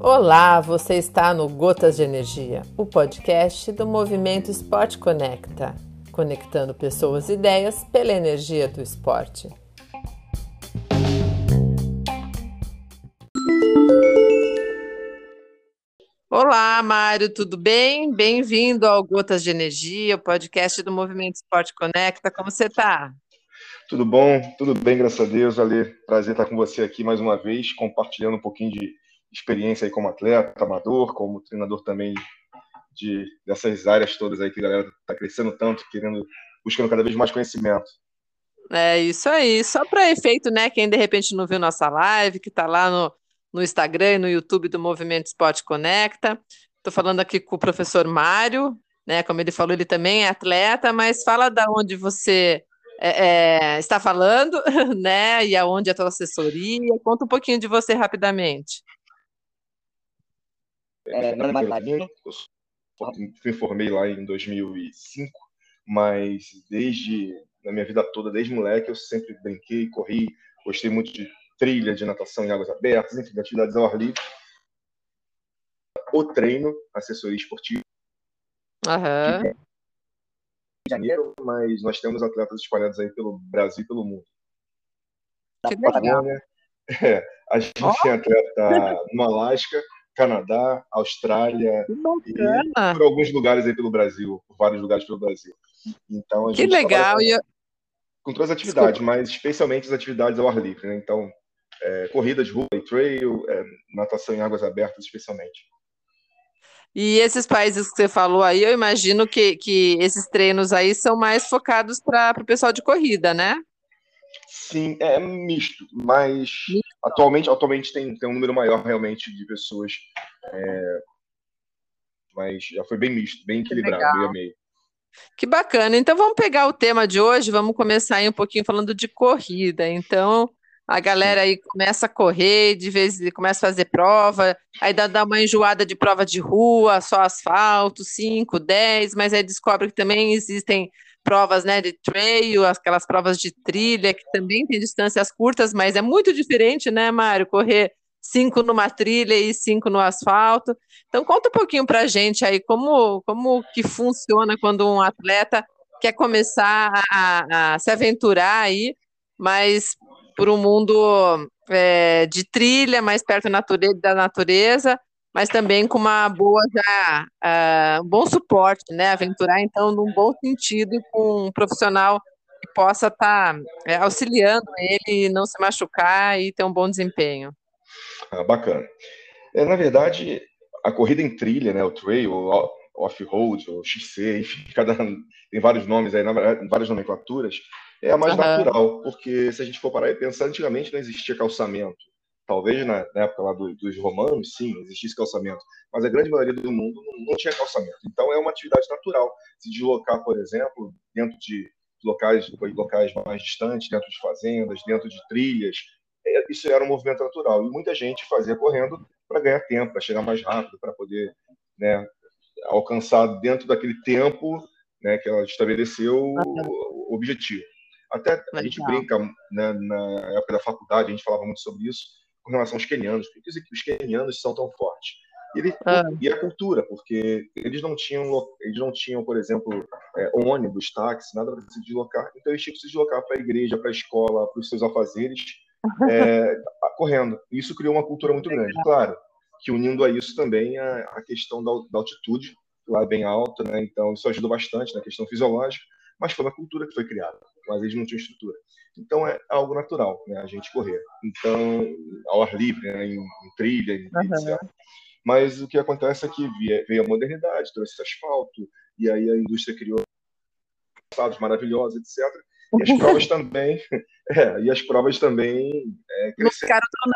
Olá, você está no Gotas de Energia, o podcast do Movimento Esporte Conecta, conectando pessoas e ideias pela energia do esporte. Olá, Mário, tudo bem? Bem-vindo ao Gotas de Energia, o podcast do Movimento Esporte Conecta. Como você está? Tudo bom, tudo bem, graças a Deus, Ale. Prazer estar com você aqui mais uma vez, compartilhando um pouquinho de experiência aí como atleta, amador, como treinador também de dessas áreas todas aí que a galera está crescendo tanto, querendo, buscando cada vez mais conhecimento. É isso aí. Só para efeito, né? Quem de repente não viu nossa live, que está lá no, no Instagram e no YouTube do Movimento Esporte Conecta. Estou falando aqui com o professor Mário, né? Como ele falou, ele também é atleta, mas fala da onde você é, é, está falando, né? E aonde é a tua assessoria. Conta um pouquinho de você rapidamente. É, meu nome é Marinho, eu me formei lá em 2005, mas desde na minha vida toda, desde moleque, eu sempre brinquei, corri, gostei muito de trilha, de natação em águas abertas, enfim, de atividades ao ar livre. O treino, assessoria esportiva. Uhum. Janeiro, mas nós temos atletas espalhados aí pelo Brasil e pelo mundo. Que legal. É, a gente oh. tem atleta no Alasca, Canadá, Austrália e por alguns lugares aí pelo Brasil, por vários lugares pelo Brasil. Então, que legal! Com, com todas as atividades, Desculpa. mas especialmente as atividades ao ar livre. Né? Então, é, corrida de rua e trail, é, natação em águas abertas, especialmente. E esses países que você falou aí, eu imagino que, que esses treinos aí são mais focados para o pessoal de corrida, né? Sim, é misto, mas atualmente, atualmente tem, tem um número maior realmente de pessoas. É, mas já foi bem misto, bem equilibrado, meio a meio. Que bacana. Então vamos pegar o tema de hoje, vamos começar aí um pouquinho falando de corrida. Então, a galera aí começa a correr, de vez começa a fazer prova, aí dá, dá uma enjoada de prova de rua, só asfalto, 5, 10, mas aí descobre que também existem provas né, de trail, aquelas provas de trilha, que também tem distâncias curtas, mas é muito diferente, né, Mário? Correr cinco numa trilha e cinco no asfalto. Então conta um pouquinho para a gente aí como, como que funciona quando um atleta quer começar a, a se aventurar aí, mas por um mundo é, de trilha, mais perto da natureza, mas também com uma boa já, uh, um bom suporte, né? Aventurar, então, num bom sentido com um profissional que possa estar tá, é, auxiliando ele não se machucar e ter um bom desempenho. Ah, bacana. É, na verdade, a corrida em trilha, né, o trail, o off-road, o XC, enfim, cada, tem vários nomes aí, várias nomenclaturas, é a mais uhum. natural, porque se a gente for parar e pensar, antigamente não existia calçamento. Talvez na, época lá do, dos romanos, sim, existisse calçamento, mas a grande maioria do mundo não, não, tinha calçamento. Então é uma atividade natural. Se deslocar, por exemplo, dentro de locais, locais mais distantes, dentro de fazendas, dentro de trilhas, é, isso era um movimento natural. E muita gente fazia correndo para ganhar tempo, para chegar mais rápido, para poder né, alcançar dentro daquele tempo né, que ela estabeleceu o objetivo. Até a gente brinca né, na época da faculdade, a gente falava muito sobre isso, com relação aos quenianos. Por que os quenianos são tão fortes? E, ele, ah. e a cultura, porque eles não tinham, eles não tinham, por exemplo, é, ônibus, táxi, nada para se deslocar. Então eles tinham que se deslocar para a igreja, para a escola, para os seus afazeres, é, correndo. Isso criou uma cultura muito grande. Claro que unindo a isso também a, a questão da, da, altitude, lá é bem alta, né? então isso ajuda bastante na questão fisiológica, mas foi uma cultura que foi criada, mas eles não tinham estrutura. Então é algo natural, né, a gente correr. Então, ao ar livre, né, em, em trilha, em, uhum. etc. Mas o que acontece é que veio a modernidade, trouxe asfalto, e aí a indústria criou passados maravilhosos, etc. E as provas também, é, e as provas também é, cresceram. Ficaram tão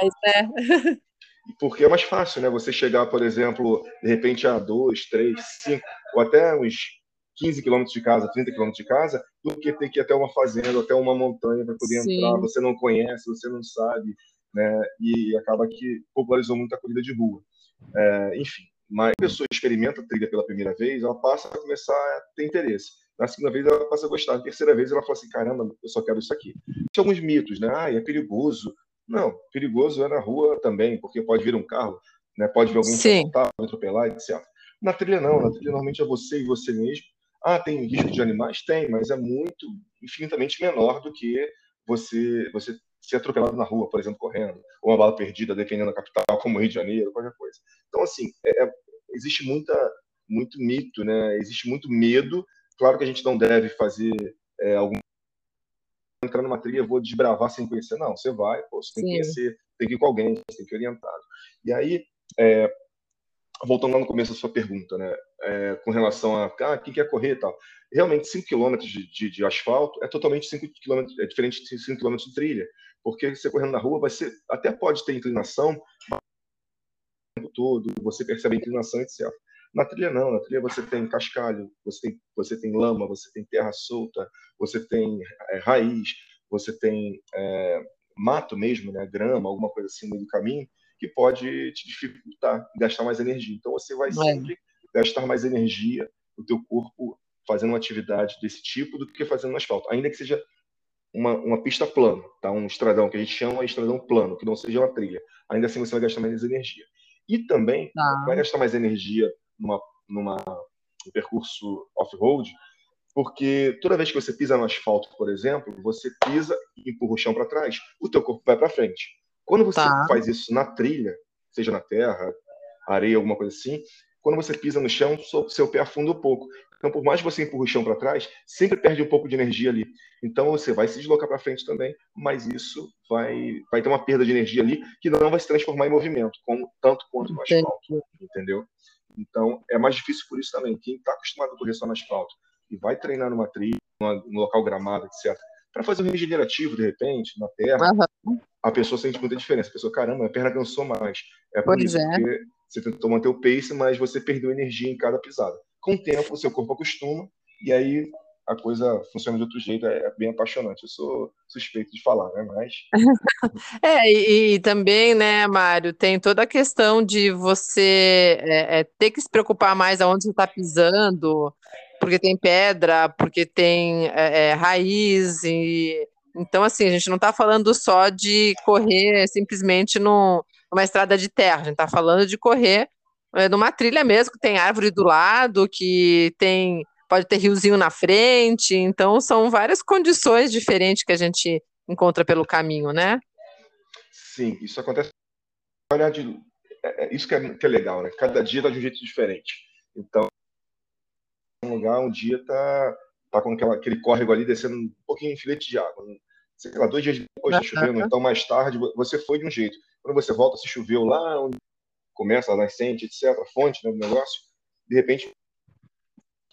naturais, né? Porque é mais fácil, né? Você chegar, por exemplo, de repente a dois, três, cinco, ou até uns 15 quilômetros de casa, 30 quilômetros de casa, do que ter que ir até uma fazenda, até uma montanha para poder Sim. entrar. Você não conhece, você não sabe, né? E acaba que popularizou muito a corrida de rua. É, enfim, mas a pessoa experimenta a trilha pela primeira vez, ela passa a começar a ter interesse. Na segunda vez, ela passa a gostar. Na terceira vez, ela fala assim: caramba, eu só quero isso aqui. alguns mitos, né? Ah, é perigoso. Não, perigoso é na rua também, porque pode vir um carro, né? Pode vir alguém assaltar, atropelar, etc. Na trilha não, na trilha normalmente é você e você mesmo. Ah, tem risco de animais? Tem, mas é muito, infinitamente menor do que você, você ser atropelado na rua, por exemplo, correndo, ou uma bala perdida, dependendo da capital, como Rio de Janeiro, qualquer coisa. Então, assim, é, é, existe muita, muito mito, né? existe muito medo. Claro que a gente não deve fazer é, algum entrar numa trilha, vou desbravar sem conhecer. Não, você vai, pô, você tem Sim. que conhecer, tem que ir com alguém, você tem que ir orientado. E aí, é, voltando lá no começo da sua pergunta, né, é, com relação a ah, quem quer correr e tal. Realmente, 5 km de, de, de, asfalto é totalmente 5 km, é diferente de 5 km de trilha, porque você correndo na rua, vai ser, até pode ter inclinação o tempo todo, você percebe a inclinação, etc. Na trilha não, na trilha você tem cascalho, você tem, você tem lama, você tem terra solta, você tem é, raiz, você tem é, mato mesmo, né, grama, alguma coisa assim no meio do caminho, que pode te dificultar, gastar mais energia. Então você vai é. sempre gastar mais energia o teu corpo fazendo uma atividade desse tipo do que fazendo no asfalto, ainda que seja uma, uma pista plana, tá? um estradão que a gente chama de estradão plano, que não seja uma trilha. Ainda assim você vai gastar mais energia. E também tá. vai gastar mais energia numa, numa um percurso off-road, porque toda vez que você pisa no asfalto, por exemplo, você pisa e empurra o chão para trás, o teu corpo vai para frente. Quando você tá. faz isso na trilha, seja na terra, areia, alguma coisa assim, quando você pisa no chão, seu pé afunda um pouco. Então, por mais que você empurre o chão para trás, sempre perde um pouco de energia ali. Então, você vai se deslocar para frente também, mas isso vai, vai ter uma perda de energia ali que não vai se transformar em movimento, como, tanto quanto no asfalto, entendeu? Então, é mais difícil por isso também. Quem está acostumado a correr só no asfalto e vai treinar numa trilha, num local gramado, etc., para fazer um regenerativo, de repente, na terra, uhum. a pessoa sente muita diferença. A pessoa, caramba, a perna cansou mais. É por pois isso, é. porque você tentou manter o pace, mas você perdeu energia em cada pisada. Com o tempo, o seu corpo acostuma, e aí a coisa funciona de outro jeito, é bem apaixonante. Eu sou suspeito de falar, né? Mas. é, e, e, também, né, Mário, tem toda a questão de você é, é, ter que se preocupar mais aonde você está pisando, porque tem pedra, porque tem é, é, raiz, e então, assim, a gente não está falando só de correr simplesmente no, numa estrada de terra, a gente está falando de correr é, numa trilha mesmo, que tem árvore do lado, que tem pode ter riozinho na frente, então são várias condições diferentes que a gente encontra pelo caminho, né? Sim, isso acontece. Olhar de, é, é, isso que é, que é legal, né? Cada dia está de um jeito diferente. Então, lugar, um dia tá, tá com aquela, aquele córrego ali descendo um pouquinho em filete de água. Sei lá, dois dias depois está chovendo, então mais tarde você foi de um jeito. Quando você volta, se choveu lá onde começa a nascente, etc., a fonte né, do negócio, de repente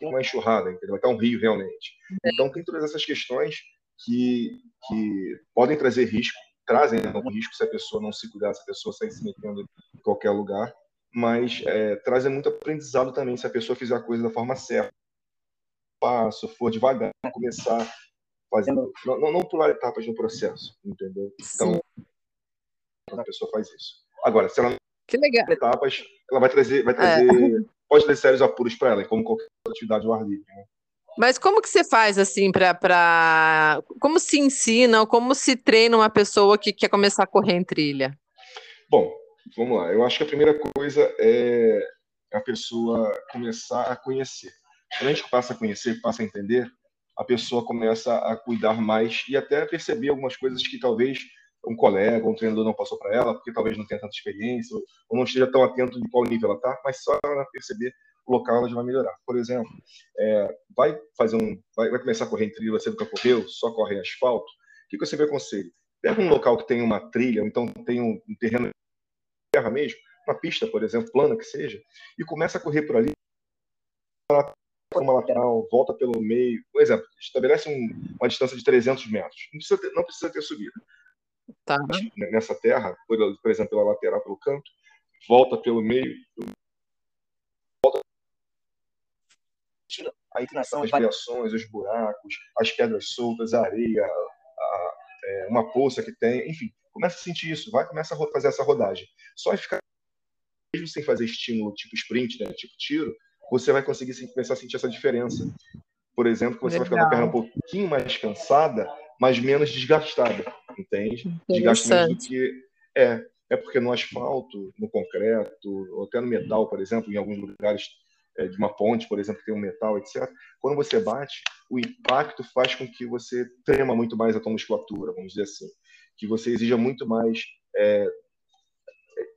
uma enxurrada, entendeu? Vai estar um rio realmente. Então tem todas essas questões que, que podem trazer risco, trazem algum risco se a pessoa não se cuidar, se a pessoa sair se metendo em qualquer lugar, mas é, trazem muito aprendizado também se a pessoa fizer a coisa da forma certa. Passo, for devagar, começar fazendo, não, não, não pular etapas no processo, entendeu? Então, Sim. a pessoa faz isso. Agora, se ela não que legal. etapas, ela vai trazer, vai trazer é pode ter sérios apuros para ela, como qualquer atividade ao ar livre. Né? Mas como que você faz assim para pra... como se ensina como se treina uma pessoa que quer começar a correr em trilha? Bom, vamos lá. Eu acho que a primeira coisa é a pessoa começar a conhecer. Quando a gente passa a conhecer, passa a entender, a pessoa começa a cuidar mais e até perceber algumas coisas que talvez um colega, um treinador não passou para ela, porque talvez não tenha tanta experiência, ou não esteja tão atento de qual nível ela está, mas só ela perceber o local ela já vai melhorar. Por exemplo, é, vai fazer um, vai, vai, começar a correr em trilha, você nunca correu, só corre em asfalto, o que, que eu sempre aconselho? Pega um local que tem uma trilha, ou então tem um, um terreno de terra mesmo, uma pista, por exemplo, plana que seja, e começa a correr por ali, uma lateral, volta pelo meio. Por exemplo, estabelece um, uma distância de 300 metros. Não precisa ter, não precisa ter subida. Tá. Nessa terra, por, por, exemplo, pela lateral, pelo canto, volta pelo meio, volta a inclinação, as variações, os buracos, as pedras soltas, a areia, a, a, é, uma poça que tem, enfim, começa a sentir isso, vai começa a fazer essa rodagem. Só ficar mesmo sem fazer estímulo tipo sprint, né, tipo tiro, você vai conseguir começar a sentir essa diferença. Por exemplo, que você Legal. vai ficar com a perna um pouquinho mais cansada, mas menos desgastada, entende? Desgaste menos do que é. É porque no asfalto, no concreto, ou até no metal, por exemplo, em alguns lugares é, de uma ponte, por exemplo, que tem um metal, etc. Quando você bate, o impacto faz com que você trema muito mais a tua musculatura, vamos dizer assim, que você exija muito mais é,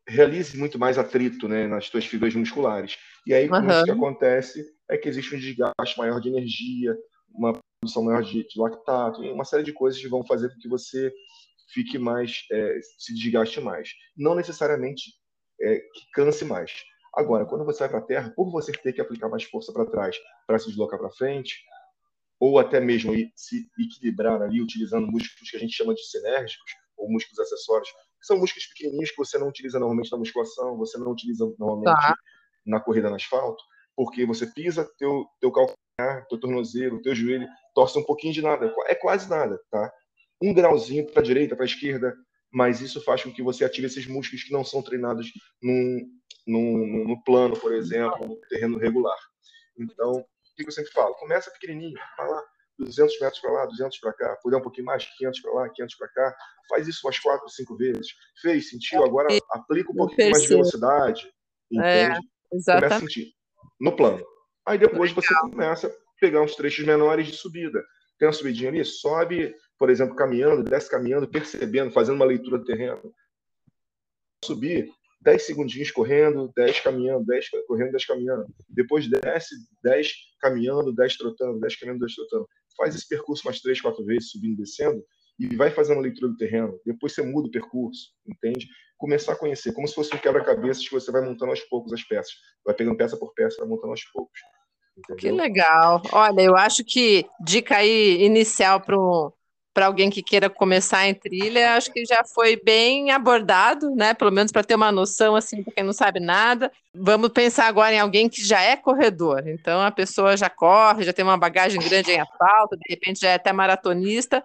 realize muito mais atrito né, nas suas fibras musculares. E aí, uhum. isso que acontece é que existe um desgaste maior de energia, uma produção maior de, de lactato, uma série de coisas que vão fazer com que você fique mais, é, se desgaste mais. Não necessariamente é, que canse mais. Agora, quando você vai para a terra, por você ter que aplicar mais força para trás para se deslocar para frente, ou até mesmo se equilibrar ali utilizando músculos que a gente chama de sinérgicos, ou músculos acessórios, são músculos pequenininhos que você não utiliza normalmente na musculação, você não utiliza normalmente tá. na corrida no asfalto, porque você pisa teu teu calcanhar, teu tornozelo, teu joelho, torce um pouquinho de nada, é quase nada, tá? Um grauzinho para a direita, para a esquerda, mas isso faz com que você ative esses músculos que não são treinados num, num, no plano, por exemplo, no terreno regular. Então, o que eu sempre falo? Começa pequenininho, vai lá, 200 metros para lá, 200 para cá, puder um pouquinho mais, 500 para lá, 500 para cá, faz isso umas quatro, cinco vezes. Fez, sentiu, agora aplica um pouquinho mais de velocidade, é, entende? É, exatamente. Começa a sentir no plano. Aí depois Legal. você começa a pegar uns trechos menores de subida. Tem uma subidinha ali, sobe, por exemplo, caminhando, desce caminhando, percebendo, fazendo uma leitura do terreno. Subir, 10 segundinhos correndo, 10 caminhando, 10 correndo, 10 caminhando. Depois desce, 10 caminhando, 10 trotando, 10 caminhando, 10 trotando. Faz esse percurso mais 3, 4 vezes, subindo e descendo, e vai fazendo a leitura do terreno. Depois você muda o percurso, entende? Começar a conhecer, como se fosse um quebra-cabeças que você vai montando aos poucos as peças. Vai pegando peça por peça, vai montando aos poucos. Entendeu? Que legal. Olha, eu acho que dica aí inicial para para alguém que queira começar em trilha, acho que já foi bem abordado, né? Pelo menos para ter uma noção, assim, para quem não sabe nada. Vamos pensar agora em alguém que já é corredor. Então, a pessoa já corre, já tem uma bagagem grande em asfalto, de repente já é até maratonista,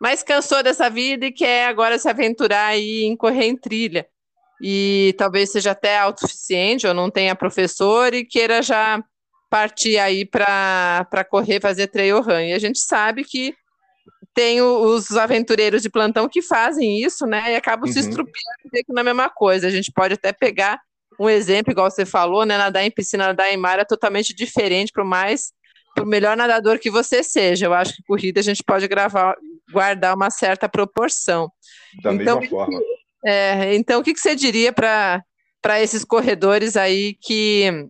mas cansou dessa vida e quer agora se aventurar aí em correr em trilha. E talvez seja até autossuficiente ou não tenha professor e queira já partir aí para correr, fazer trail run. E a gente sabe que tem os aventureiros de plantão que fazem isso, né? E acabam uhum. se estrupiando na mesma coisa. A gente pode até pegar um exemplo, igual você falou, né? Nadar em piscina, nadar em mar é totalmente diferente, para o mais, para o melhor nadador que você seja. Eu acho que corrida a gente pode gravar, guardar uma certa proporção. Da então, mesma forma. É, então, o que, que você diria para esses corredores aí que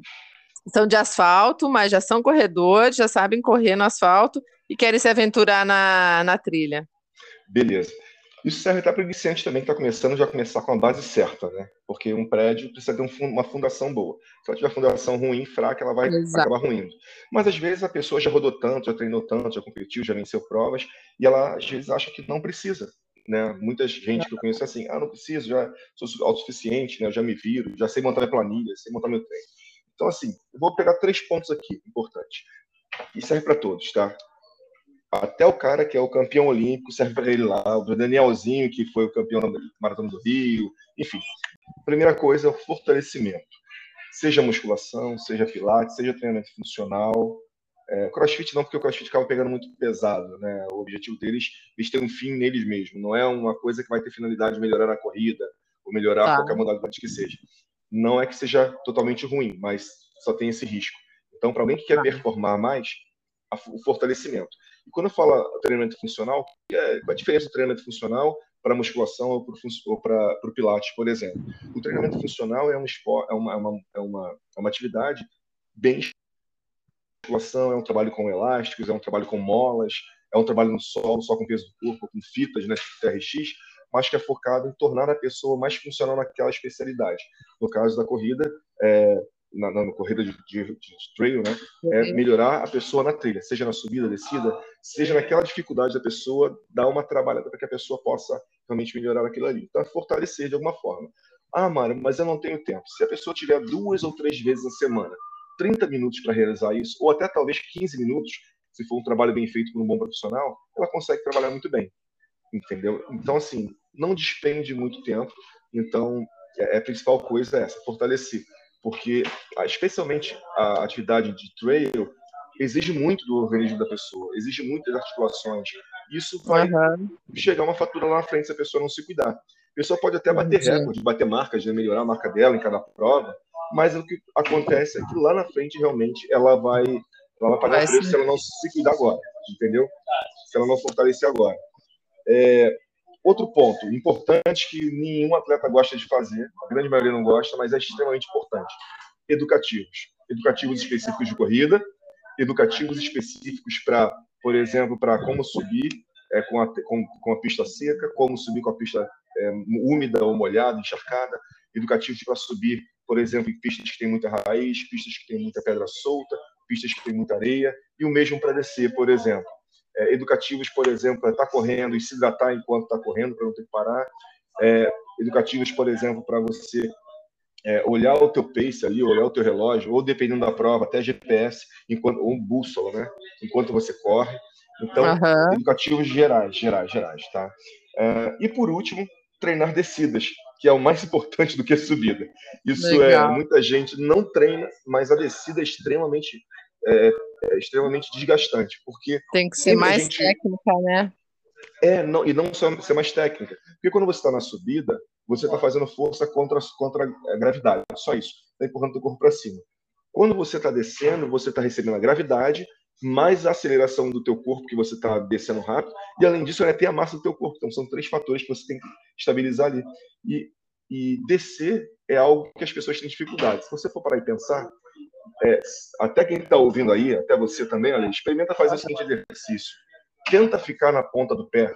são de asfalto, mas já são corredores, já sabem correr no asfalto e querem se aventurar na, na trilha. Beleza. Isso serve até para o iniciante também que está começando, já começar com a base certa, né? Porque um prédio precisa ter um, uma fundação boa. Se ela tiver fundação ruim, fraca, ela vai Exato. acabar ruindo. Mas às vezes a pessoa já rodou tanto, já treinou tanto, já competiu, já venceu provas, e ela às vezes acha que não precisa. Né? Muita gente que eu conheço é assim, ah, não preciso, já sou autossuficiente, né? eu já me viro, já sei montar minha planilha, sei montar meu treino. Então, assim, eu vou pegar três pontos aqui importantes. E serve para todos, tá? Até o cara que é o campeão olímpico serve para ele lá, o Danielzinho, que foi o campeão da Maratona do Rio, enfim. Primeira coisa é o fortalecimento. Seja musculação, seja pilates, seja treinamento funcional. É, crossfit não, porque o crossfit acaba pegando muito pesado, né? O objetivo deles é ter um fim neles mesmos, não é uma coisa que vai ter finalidade de melhorar a corrida ou melhorar tá. qualquer modalidade que seja. Não é que seja totalmente ruim, mas só tem esse risco. Então, para alguém que quer tá. performar mais, o fortalecimento. E quando eu falo treinamento funcional, é, qual a diferença do treinamento funcional para musculação ou para o pilates, por exemplo? O treinamento funcional é, um esporte, é, uma, é, uma, é, uma, é uma atividade bem musculação, é um trabalho com elásticos, é um trabalho com molas, é um trabalho no solo, só com peso do corpo, com fitas, né, TRX, mas que é focado em tornar a pessoa mais funcional naquela especialidade. No caso da corrida, é, na, na corrida de, de, de, trail, né? É uhum. melhorar a pessoa na trilha, seja na subida, descida, seja naquela dificuldade da pessoa, dar uma trabalhada para que a pessoa possa realmente melhorar aquilo ali. Então, é fortalecer de alguma forma. Ah, Mário, mas eu não tenho tempo. Se a pessoa tiver duas ou três vezes na semana, 30 minutos para realizar isso, ou até talvez 15 minutos, se for um trabalho bem feito por um bom profissional, ela consegue trabalhar muito bem. Entendeu? Então, assim, não despende muito tempo. Então, é, a principal coisa é essa, fortalecer porque ah, especialmente a atividade de trail exige muito do organismo da pessoa, exige muito das articulações, Isso vai uhum. chegar uma fatura lá na frente se a pessoa não se cuidar. A pessoa pode até bater recorde, bater marcas, né, melhorar a marca dela em cada prova, mas o que acontece é que lá na frente realmente ela vai, ela vai pagar preço se ela não se cuidar agora, entendeu? Se ela não fortalecer agora. É, outro ponto importante que nenhum atleta gosta de fazer, a grande maioria não gosta, mas é extremamente importante: educativos. Educativos específicos de corrida, educativos específicos para, por exemplo, para como subir é, com, a, com, com, a pista seca, como subir com a pista é, úmida ou molhada, encharcada, educativos para subir por exemplo, em pistas que têm muita raiz, pistas que têm muita pedra solta, pistas que têm muita areia, e o mesmo para descer, por exemplo. É, educativos, por exemplo, para estar tá correndo e se hidratar enquanto está correndo, para não ter que parar. É, educativos, por exemplo, para você é, olhar o teu pace ali, olhar o teu relógio, ou dependendo da prova, até GPS, enquanto, ou um bússola, né? Enquanto você corre. Então, uhum. educativos gerais, gerais, gerais, tá? É, e por último, treinar descidas, que é o mais importante do que a subida. Isso é, Legal. é muita gente não treina, mas a descida é extremamente é, é extremamente desgastante, porque tem que ser mais gente... técnica, né? É, não, e não só ser mais técnica, porque quando você está na subida, você está fazendo força contra, contra a gravidade, só isso, está empurrando o corpo para cima. Quando você está descendo, você está recebendo a gravidade mais a aceleração do teu corpo, que você está descendo rápido, e além disso, é ter a massa do teu corpo. Então, são três fatores que você tem que estabilizar ali. E, e descer é algo que as pessoas têm dificuldade. Se você for parar e pensar, é, até quem está ouvindo aí, até você também, olha, experimenta fazer o seguinte exercício. Tenta ficar na ponta do pé,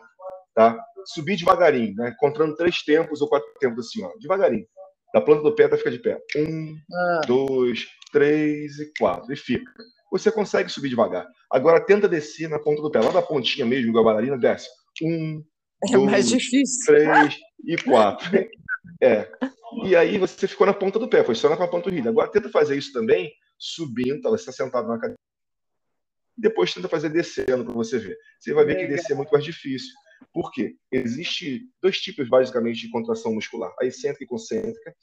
tá? Subir devagarinho, né? Encontrando três tempos ou quatro tempos assim, ó, devagarinho. Da planta do pé até ficar de pé. Um, ah. dois, três e quatro. E fica você consegue subir devagar. Agora tenta descer na ponta do pé, lá da pontinha mesmo, igual a bailarina, desce. Um, é dois, mais difícil. três e quatro. É. E aí você ficou na ponta do pé, foi só na panturrilha. Agora tenta fazer isso também subindo, você está sentado na cadeira. Depois tenta fazer descendo para você ver. Você vai ver que descer é muito mais difícil. Por quê? Existe dois tipos basicamente de contração muscular, a excêntrica e concêntrica.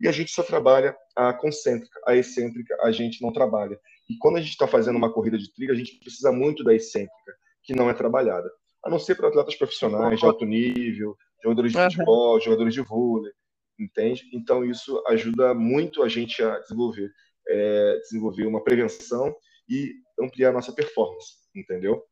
E a gente só trabalha a concêntrica, a excêntrica a gente não trabalha. E quando a gente está fazendo uma corrida de trilha, a gente precisa muito da excêntrica, que não é trabalhada. A não ser para atletas profissionais de alto nível, jogadores de uhum. futebol, jogadores de vôlei, entende? Então isso ajuda muito a gente a desenvolver, é, desenvolver uma prevenção e ampliar a nossa performance, entendeu?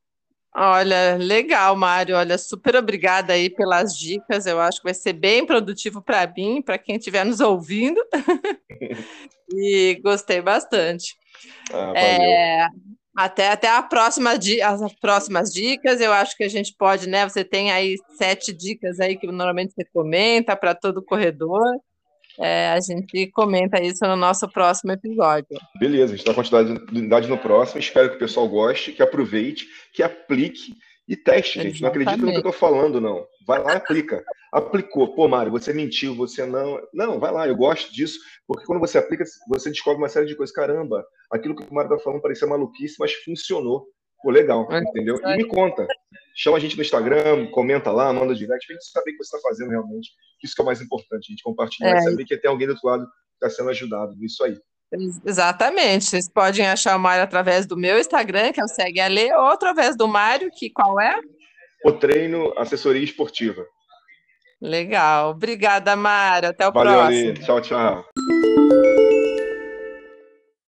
Olha, legal, Mário. Olha, super obrigada aí pelas dicas. Eu acho que vai ser bem produtivo para mim, para quem estiver nos ouvindo. e gostei bastante. Ah, é, até, até a próxima, as próximas dicas, eu acho que a gente pode, né? Você tem aí sete dicas aí que normalmente você comenta para todo corredor. É, a gente comenta isso no nosso próximo episódio. Beleza, a gente dá continuidade no próximo. Espero que o pessoal goste, que aproveite, que aplique e teste, gente. Não acredita no que eu estou falando, não. Vai lá e aplica. Aplicou. Pô, Mário, você mentiu, você não. Não, vai lá, eu gosto disso. Porque quando você aplica, você descobre uma série de coisas. Caramba, aquilo que o Mário está falando parecia maluquice, mas funcionou. Pô, legal, entendeu? E me conta. Chama a gente no Instagram, comenta lá, manda direct, pra gente saber o que você está fazendo realmente. Isso que é o mais importante, a gente compartilhar é. saber que tem alguém do outro lado que está sendo ajudado nisso aí. Exatamente. Vocês podem achar o Mário através do meu Instagram, que é o Segue a Lê, ou através do Mário, que qual é? O treino assessoria esportiva. Legal. Obrigada, Mário. Até o Valeu, próximo. Ali. Tchau, tchau.